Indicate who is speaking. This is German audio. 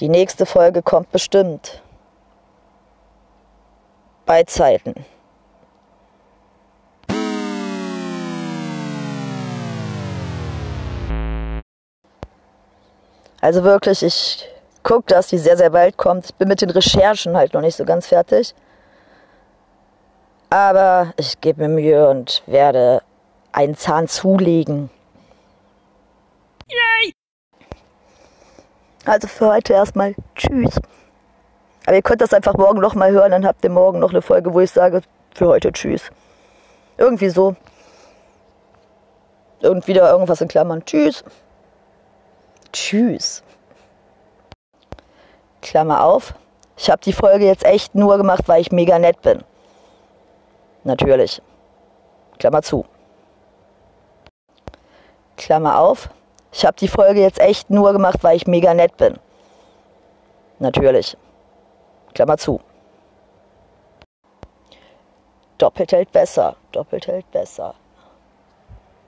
Speaker 1: Die nächste Folge kommt bestimmt. Bei Zeiten. Also wirklich, ich gucke, dass die sehr, sehr bald kommt. Ich bin mit den Recherchen halt noch nicht so ganz fertig. Aber ich gebe mir Mühe und werde einen Zahn zulegen. Also für heute erstmal Tschüss. Aber ihr könnt das einfach morgen nochmal hören, dann habt ihr morgen noch eine Folge, wo ich sage, für heute Tschüss. Irgendwie so. Und wieder irgendwas in Klammern. Tschüss. Tschüss. Klammer auf. Ich habe die Folge jetzt echt nur gemacht, weil ich mega nett bin. Natürlich. Klammer zu. Klammer auf. Ich habe die Folge jetzt echt nur gemacht, weil ich mega nett bin. Natürlich. Klammer zu. Doppelt hält besser. Doppelt hält besser.